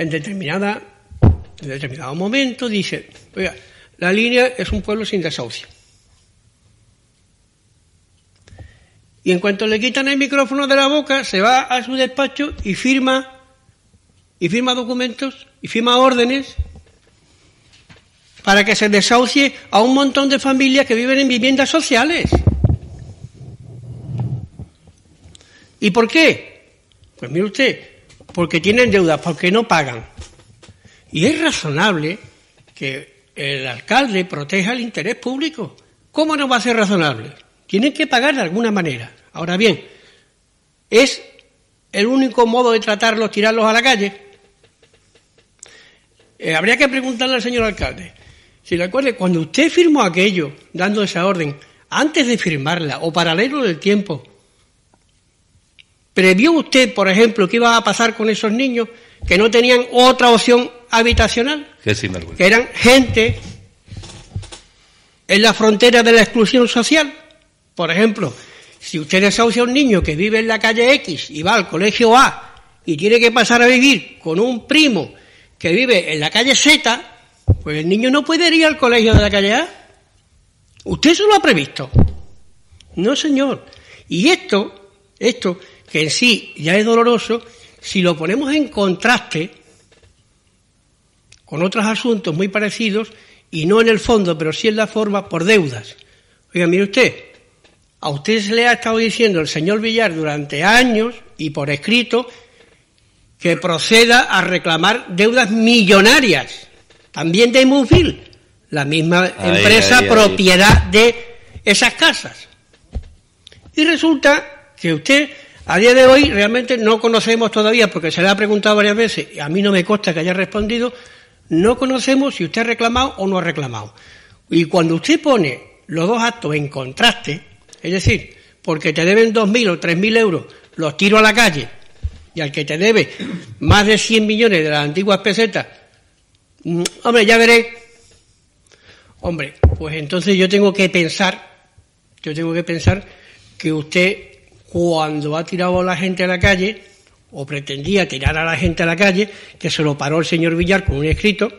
en determinada en determinado momento dice, oiga, la línea es un pueblo sin desahucio. Y en cuanto le quitan el micrófono de la boca, se va a su despacho y firma y firma documentos y firma órdenes para que se desahucie a un montón de familias que viven en viviendas sociales. ¿Y por qué? Pues mire usted, porque tienen deudas, porque no pagan. Y es razonable que el alcalde proteja el interés público. ¿Cómo no va a ser razonable? Tienen que pagar de alguna manera. Ahora bien, ¿es el único modo de tratarlos tirarlos a la calle? Eh, habría que preguntarle al señor alcalde. Si le acuerde, cuando usted firmó aquello, dando esa orden, antes de firmarla o paralelo del tiempo, ¿previó usted, por ejemplo, qué iba a pasar con esos niños que no tenían otra opción habitacional? Que, que eran gente en la frontera de la exclusión social. Por ejemplo, si usted desahucia a un niño que vive en la calle X y va al colegio A y tiene que pasar a vivir con un primo que vive en la calle Z, pues el niño no puede ir al colegio de la calle A. ¿Usted eso lo ha previsto? No, señor. Y esto, esto, que en sí ya es doloroso, si lo ponemos en contraste con otros asuntos muy parecidos, y no en el fondo, pero sí en la forma, por deudas. Oiga, mire usted, a usted se le ha estado diciendo el señor Villar durante años y por escrito que proceda a reclamar deudas millonarias, también de Mufil, la misma empresa propiedad de esas casas. Y resulta que usted a día de hoy realmente no conocemos todavía, porque se le ha preguntado varias veces, y a mí no me consta que haya respondido, no conocemos si usted ha reclamado o no ha reclamado. Y cuando usted pone los dos actos en contraste, es decir, porque te deben 2.000 o 3.000 euros, los tiro a la calle, y al que te debe más de 100 millones de las antiguas pesetas, mm, hombre, ya veré. Hombre, pues entonces yo tengo que pensar, yo tengo que pensar que usted, cuando ha tirado a la gente a la calle, o pretendía tirar a la gente a la calle, que se lo paró el señor Villar con un escrito,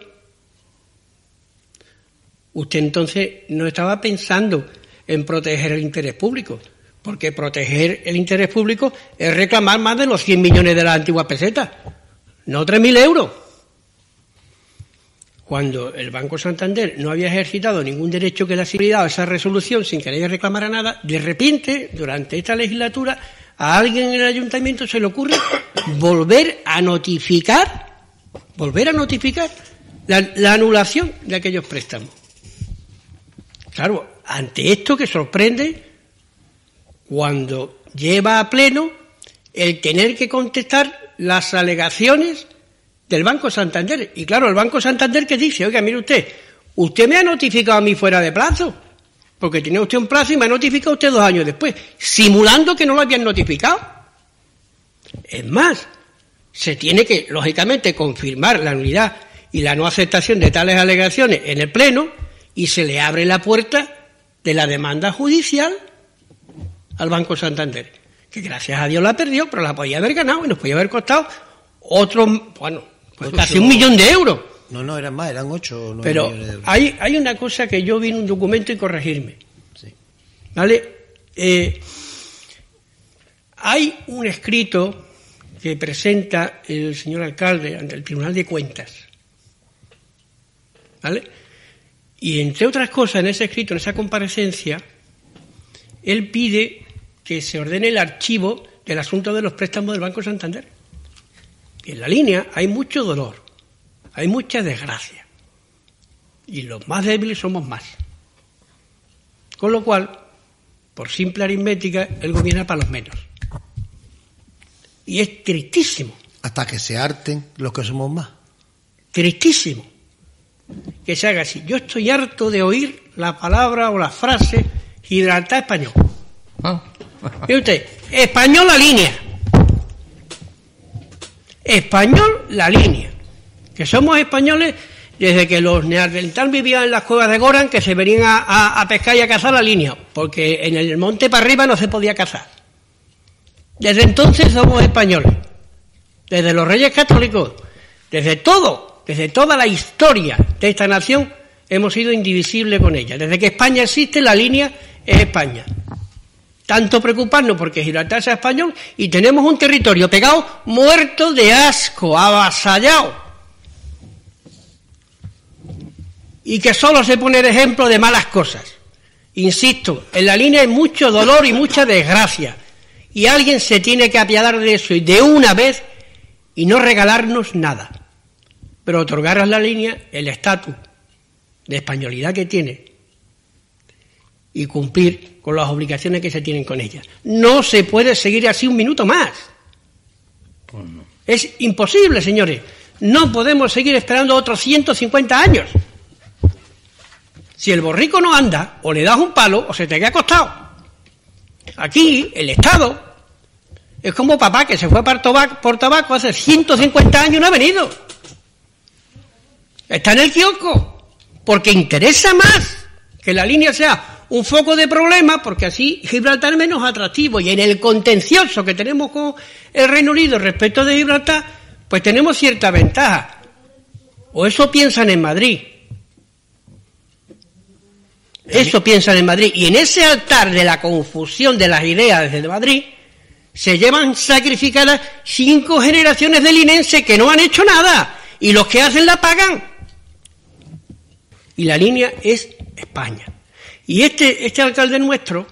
usted entonces no estaba pensando en proteger el interés público, porque proteger el interés público es reclamar más de los 100 millones de las antiguas pesetas, no 3.000 euros. Cuando el Banco Santander no había ejercitado ningún derecho que le ha dado esa resolución sin que le reclamara nada, de repente, durante esta legislatura, a alguien en el ayuntamiento se le ocurre volver a notificar, volver a notificar la, anulación de aquellos préstamos. Claro, ante esto que sorprende cuando lleva a pleno el tener que contestar las alegaciones del Banco Santander. Y claro, el Banco Santander que dice, oiga, mire usted, usted me ha notificado a mí fuera de plazo porque tenía usted un plazo y me ha notificado usted dos años después, simulando que no lo habían notificado. Es más, se tiene que, lógicamente, confirmar la nulidad y la no aceptación de tales alegaciones en el Pleno y se le abre la puerta de la demanda judicial al Banco Santander, que gracias a Dios la perdió, pero la podía haber ganado y nos podía haber costado otro, bueno, pues casi un millón de euros. No, no, eran más, eran ocho o nueve Pero hay, hay una cosa que yo vi en un documento y corregirme. ¿Vale? Eh, hay un escrito que presenta el señor alcalde ante el Tribunal de Cuentas. ¿Vale? Y entre otras cosas, en ese escrito, en esa comparecencia, él pide que se ordene el archivo del asunto de los préstamos del Banco Santander. En la línea hay mucho dolor, hay mucha desgracia. Y los más débiles somos más. Con lo cual, por simple aritmética, él gobierna para los menos. Y es tristísimo. Hasta que se harten los que somos más. Tristísimo que se haga así. Yo estoy harto de oír la palabra o la frase Gibraltar español. Ah. usted, español la línea. Español la línea que somos españoles desde que los neandertales vivían en las cuevas de Goran, que se venían a, pescar y a cazar la línea, porque en el monte para arriba no se podía cazar. Desde entonces somos españoles, desde los reyes católicos, Desde todo, desde toda la historia de esta nación, hemos sido indivisibles con ella. Desde que España existe, la línea es España. Tanto preocuparnos porque Gibraltar sea español y tenemos un territorio pegado, muerto de asco, avasallado. Y que solo se pone de ejemplo de malas cosas. Insisto, en la línea hay mucho dolor y mucha desgracia. Y alguien se tiene que apiadar de eso y de una vez y no regalarnos nada. Pero otorgar a la línea el estatus de españolidad que tiene y cumplir con las obligaciones que se tienen con ella. No se puede seguir así un minuto más. Pues es imposible, señores. No podemos seguir esperando otros 150 años. Si el borrico no anda, o le das un palo, o se te queda acostado. Aquí, el Estado, es como papá que se fue por tabaco, por tabaco hace 150 años y no ha venido. Está en el kiosco, porque interesa más que la línea sea un foco de problema, porque así Gibraltar es menos atractivo. Y en el contencioso que tenemos con el Reino Unido respecto de Gibraltar, pues tenemos cierta ventaja. O eso piensan en Madrid. Eso piensan en Madrid. Y en ese altar de la confusión de las ideas desde Madrid, se llevan sacrificadas cinco generaciones de linenses que no han hecho nada. Y los que hacen la pagan. Y la línea es España. Y este, este alcalde nuestro,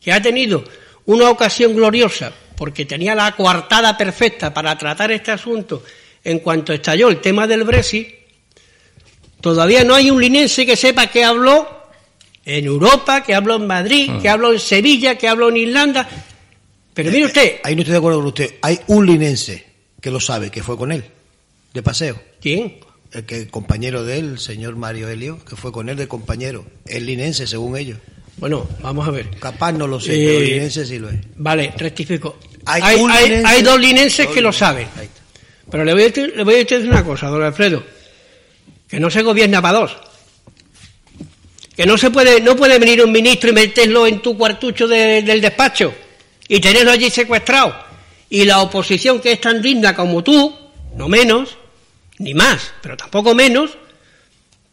que ha tenido una ocasión gloriosa, porque tenía la coartada perfecta para tratar este asunto en cuanto estalló el tema del Brexit, todavía no hay un linense que sepa que habló en Europa, que habló en Madrid, que ah. habló en Sevilla, que habló en Irlanda. Pero mire usted. Ahí no estoy de acuerdo con usted. Hay un linense que lo sabe, que fue con él, de paseo. ¿Quién? El que compañero de él, el señor Mario Helio, que fue con él de compañero, es linense según ellos. Bueno, vamos a ver. Capaz no lo sé, pero eh, linense sí lo es. Vale, rectifico. Hay, hay, dos linenses que lo saben. Pero le voy, a decir, le voy a decir una cosa, don Alfredo, que no se gobierna para dos. Que no se puede, no puede venir un ministro y meterlo en tu cuartucho del despacho y tenerlo allí secuestrado. Y la oposición que es tan digna como tú, no menos, ni más, pero tampoco menos,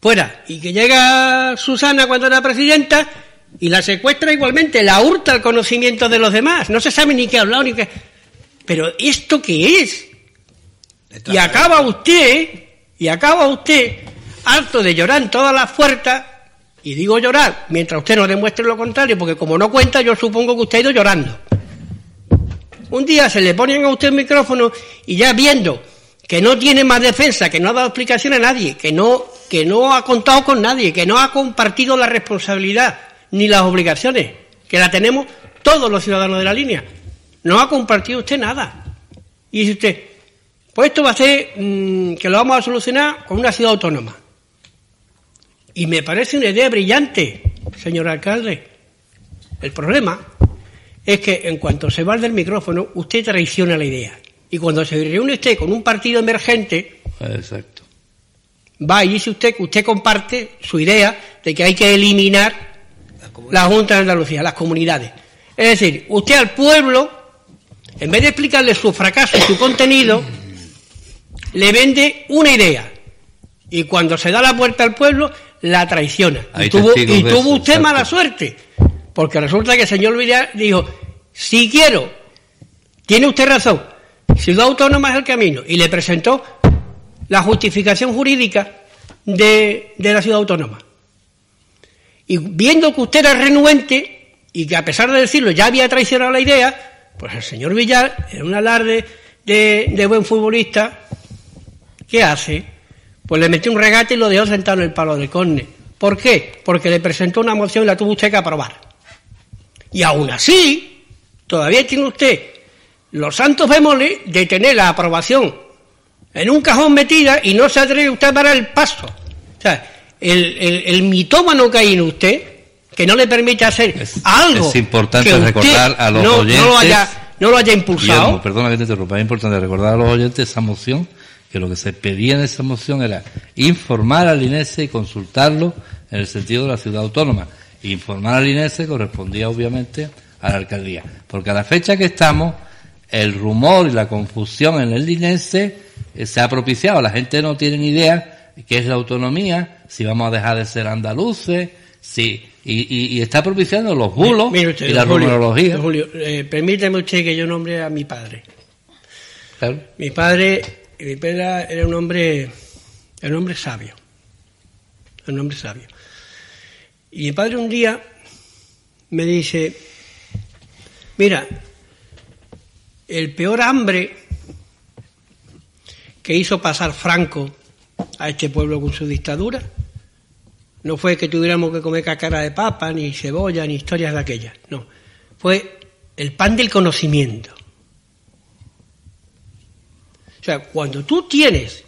fuera. Y que llega Susana cuando era presidenta y la secuestra igualmente, la hurta el conocimiento de los demás. No se sabe ni qué ha hablado ni qué. Pero ¿esto qué es? Y acaba usted, y acaba usted harto de llorar en todas las puertas, y digo llorar mientras usted no demuestre lo contrario, porque como no cuenta, yo supongo que usted ha ido llorando. Un día se le ponen a usted el micrófono y ya viendo que no tiene más defensa, que no ha dado explicación a nadie, que no, que no ha contado con nadie, que no ha compartido la responsabilidad ni las obligaciones, que la tenemos todos los ciudadanos de la línea. No ha compartido usted nada. Y dice usted, pues esto va a ser mm, que lo vamos a solucionar con una ciudad autónoma. Y me parece una idea brillante, señor alcalde. El problema es que en cuanto se va del micrófono, usted traiciona la idea. Y cuando se reúne usted con un partido emergente, Exacto. va y dice usted que usted comparte su idea de que hay que eliminar la Junta de Andalucía, las comunidades. Es decir, usted al pueblo, en vez de explicarle su fracaso y su contenido, le vende una idea. Y cuando se da la puerta al pueblo, la traiciona. y tuvo, usted mala suerte. Porque resulta que el señor Villar dijo, si quiero, tiene usted razón, Ciudad Autónoma es el camino. Y le presentó la justificación jurídica de, la Ciudad Autónoma. Y viendo que usted era renuente y que a pesar de decirlo ya había traicionado la idea, pues el señor Villar, en un alarde de, buen futbolista, ¿qué hace? Pues le metió un regate y lo dejó sentado en el palo del córner. ¿Por qué? Porque le presentó una moción y la tuvo usted que aprobar. Y aún así, todavía tiene usted los santos bémoles de tener la aprobación en un cajón metida y no se atreve usted para el paso. O sea, el, el, mitómano que hay en usted, que no le permite hacer algo. Es importante recordar a los oyentes. No lo haya, no lo haya impulsado. perdona que te interrumpa, es importante recordar a los oyentes esa moción, que lo que se pedía en esa moción era informar al INESE y consultarlo en el sentido de la ciudad autónoma. Informar al INESE correspondía obviamente a la alcaldía. Porque a la fecha que estamos, el rumor y la confusión en el linense eh, se ha propiciado. La gente no tiene ni idea qué es la autonomía, si vamos a dejar de ser andaluces, si, y, y, está propiciando los bulos y la rumorología. Julio, eh, permíteme usted que yo nombre a mi padre. Mi padre, mi padre era un hombre, era un hombre sabio, un hombre sabio. Y mi padre un día me dice, mira, el peor hambre que hizo pasar Franco a este pueblo con su dictadura no fue que tuviéramos que comer cacara de papa, ni cebolla, ni historias de aquellas, no. Fue el pan del conocimiento. O sea, cuando tú tienes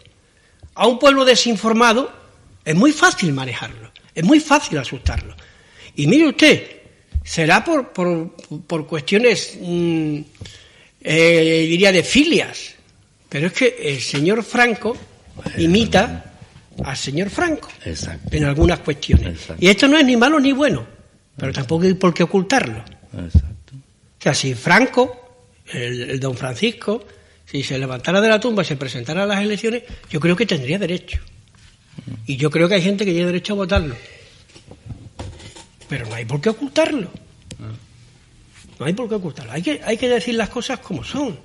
a un pueblo desinformado, es muy fácil manejarlo, es muy fácil asustarlo. Y mire usted, será por, por, cuestiones, mm, eh, diría, de filias, pero es que el señor Franco imita al señor Franco en algunas cuestiones. Y esto no es ni malo ni bueno, pero tampoco hay por qué ocultarlo. O sea, si Franco, el, don Francisco, si se levantara de la tumba y se presentara a las elecciones, yo creo que tendría derecho. Y yo creo que hay gente que tiene derecho a votarlo. Pero no hay por qué ocultarlo. No hay por qué ocultarlo. Hay que, hay que decir las cosas como son.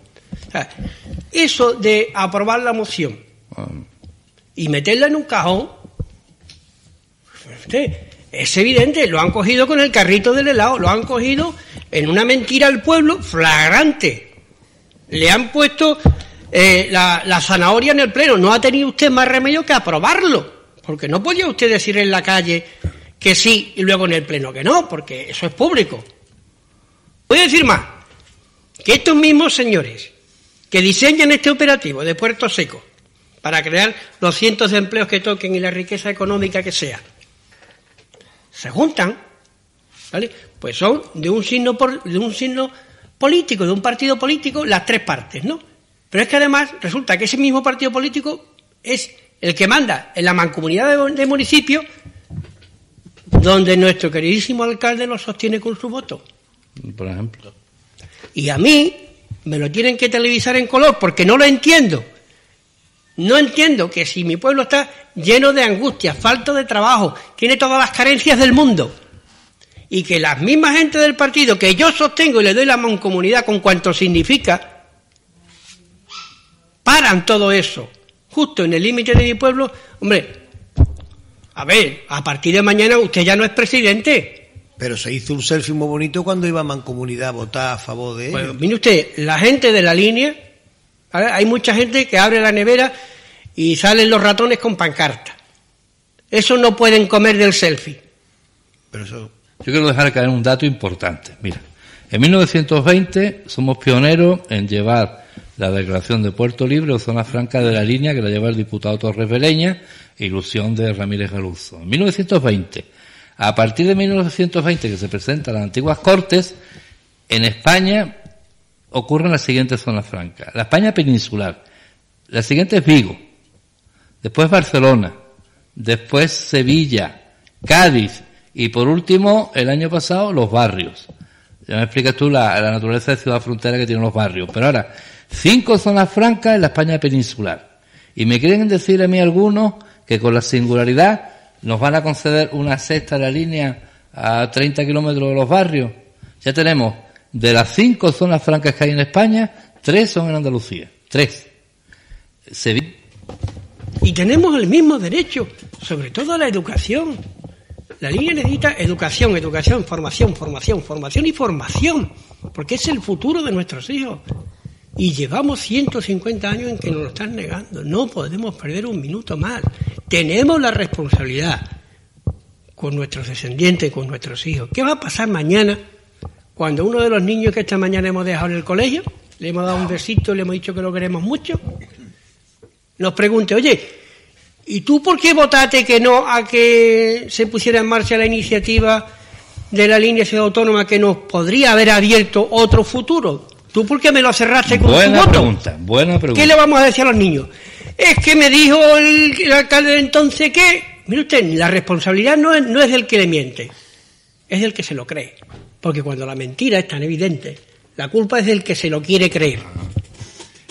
eso de aprobar la moción y meterla en un cajón, es evidente, lo han cogido con el carrito del helado, lo han cogido en una mentira al pueblo flagrante. Le han puesto eh, la, la, zanahoria en el pleno. No ha tenido usted más remedio que aprobarlo. Porque no podía usted decir en la calle que sí y luego en el pleno que no, porque eso es público. Voy a decir más, que estos mismos señores que diseñan este operativo de Puerto Seco para crear los cientos de empleos que toquen y la riqueza económica que sea, se juntan, ¿vale? Pues son de un signo, político, de un partido político, las tres partes, ¿no? Pero es que además resulta que ese mismo partido político es el que manda en la mancomunidad de, de municipios donde nuestro queridísimo alcalde lo sostiene con su voto. Por ejemplo. Y a mí me lo tienen que televisar en color porque no lo entiendo. No entiendo que si mi pueblo está lleno de angustia, falta de trabajo, tiene todas las carencias del mundo, y que las mismas gente del partido que yo sostengo y le doy la mancomunidad con cuanto significa, paran todo eso, justo en el límite de mi pueblo, hombre, a ver, a partir de mañana usted ya no es presidente. Pero se hizo un selfie muy bonito cuando iba a Mancomunidad a votar a favor de él. Bueno, mire usted, la gente de la línea, hay mucha gente que abre la nevera y salen los ratones con pancarta. Eso no pueden comer del selfie. Pero eso... Yo quiero dejar caer un dato importante. Mira, en 1920 somos pioneros en llevar la declaración de Puerto Libre o zona franca de la línea que la lleva el diputado Torres Veleña ilusión de Ramírez Galuzo. En 1920, a partir de 1920 que se presentan las antiguas Cortes, en España ocurren las siguientes zonas francas. La España peninsular, la siguiente es Vigo, después Barcelona, después Sevilla, Cádiz y por último, el año pasado, los barrios. Ya me explicas tú la, la naturaleza de ciudad frontera que tienen los barrios. Pero ahora, cinco zonas francas en la España peninsular. Y me quieren decir a mí algunos que con la singularidad nos van a conceder una sexta de la línea a 30 kilómetros de los barrios. Ya tenemos de las cinco zonas francas que hay en España, tres son en Andalucía. Tres. Y tenemos el mismo derecho, sobre todo a la educación. La línea necesita educación, educación, formación, formación, formación y formación, porque es el futuro de nuestros hijos. Y llevamos 150 años en que nos lo están negando. No podemos perder un minuto más. Tenemos la responsabilidad con nuestros descendientes, con nuestros hijos. ¿Qué va a pasar mañana cuando uno de los niños que esta mañana hemos dejado en el colegio, le hemos dado un besito, le hemos dicho que lo queremos mucho, nos pregunte, oye, ¿y tú por qué votaste que no a que se pusiera en marcha la iniciativa de la línea ciudad autónoma que nos podría haber abierto otro futuro? ¿Tú por qué me lo cerraste con buena tu voto? Pregunta, buena pregunta. ¿Qué le vamos a decir a los niños? Es que me dijo el, alcalde de entonces que... Mire usted, la responsabilidad no es, no es del que le miente, es del que se lo cree. Porque cuando la mentira es tan evidente, La culpa es del que se lo quiere creer.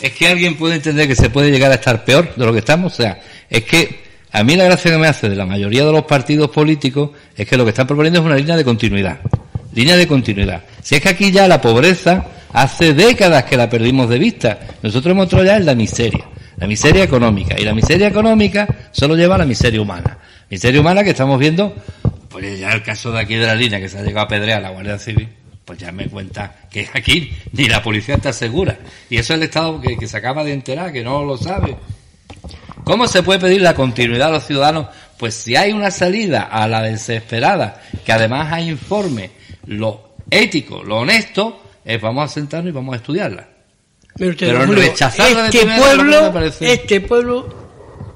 Es que alguien puede entender que se puede llegar a estar peor de lo que estamos. O sea, es que a mí la gracia que me hace de la mayoría de los partidos políticos es que lo que están proponiendo es una línea de continuidad. Línea de continuidad. Si es que aquí ya la pobreza hace décadas que la perdimos de vista. Nosotros hemos entrado ya en la miseria. La miseria económica. Y la miseria económica solo lleva a la miseria humana. Miseria humana que estamos viendo, pues ya el caso de aquí de la línea que se ha llegado a pedrear a la Guardia Civil pues ya me cuenta que aquí ni la policía está segura. Y eso es el Estado que, se acaba de enterar, que no lo sabe. ¿Cómo se puede pedir la continuidad a los ciudadanos? Pues si hay una salida a la desesperada, que además hay informe, lo ético, lo honesto, vamos a sentarnos y vamos a estudiarla. Pero rechazar este pueblo, este pueblo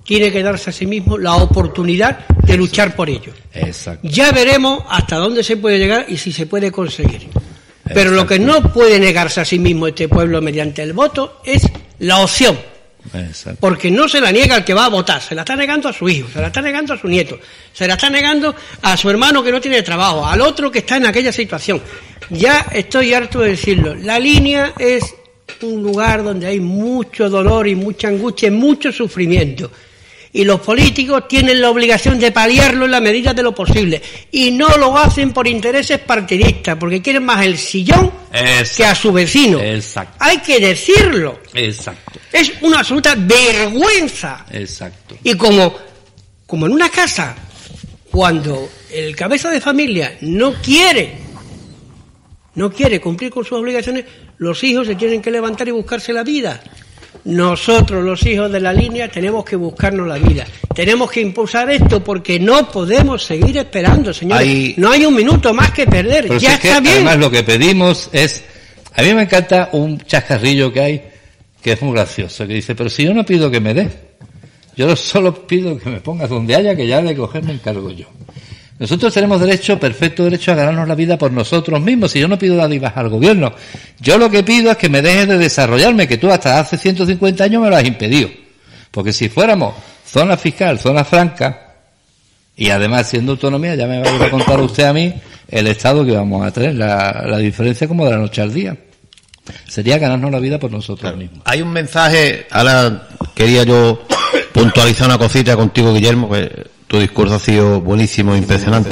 tiene que darse a sí mismo la oportunidad de luchar por ello. Exacto. Ya veremos hasta dónde se puede llegar y si se puede conseguir. Pero lo que no puede negarse a sí mismo este pueblo mediante el voto es la opción. Porque no se la niega al que va a votar, se la está negando a su hijo, se la está negando a su nieto, se la está negando a su hermano que no tiene trabajo, al otro que está en aquella situación. Ya estoy harto de decirlo. La línea es un lugar donde hay mucho dolor y mucha angustia y mucho sufrimiento y los políticos tienen la obligación de paliarlo en la medida de lo posible y no lo hacen por intereses partidistas porque quieren más el sillón que a su vecino. Exacto. Hay que decirlo. Exacto. Es una absoluta vergüenza. Exacto. Y como, como en una casa, cuando el cabeza de familia no quiere no quiere cumplir con sus obligaciones, los hijos se tienen que levantar y buscarse la vida. Nosotros, los hijos de la línea, tenemos que buscarnos la vida. Tenemos que impulsar esto porque no podemos seguir esperando, señores. No hay un minuto más que perder. ya está bien. Además, lo que pedimos es. A mí me encanta un chascarrillo que hay que es muy gracioso, que dice: Pero si yo no pido que me dé, yo solo pido que me pongas donde haya que ya de coger me encargo yo. Nosotros tenemos derecho, perfecto derecho a ganarnos la vida por nosotros mismos. Si yo no pido dádivas al gobierno, yo lo que pido es que me dejes de desarrollarme, que tú hasta hace 150 años me lo has impedido. Porque si fuéramos zona fiscal, zona franca, y además siendo autonomía, ya me va a contar usted a mí el estado que vamos a tener, la, diferencia como de la noche al día. Sería ganarnos la vida por nosotros mismos. Hay un mensaje, ahora quería yo puntualizar una cosita contigo, Guillermo, que tu discurso ha sido buenísimo, impresionante.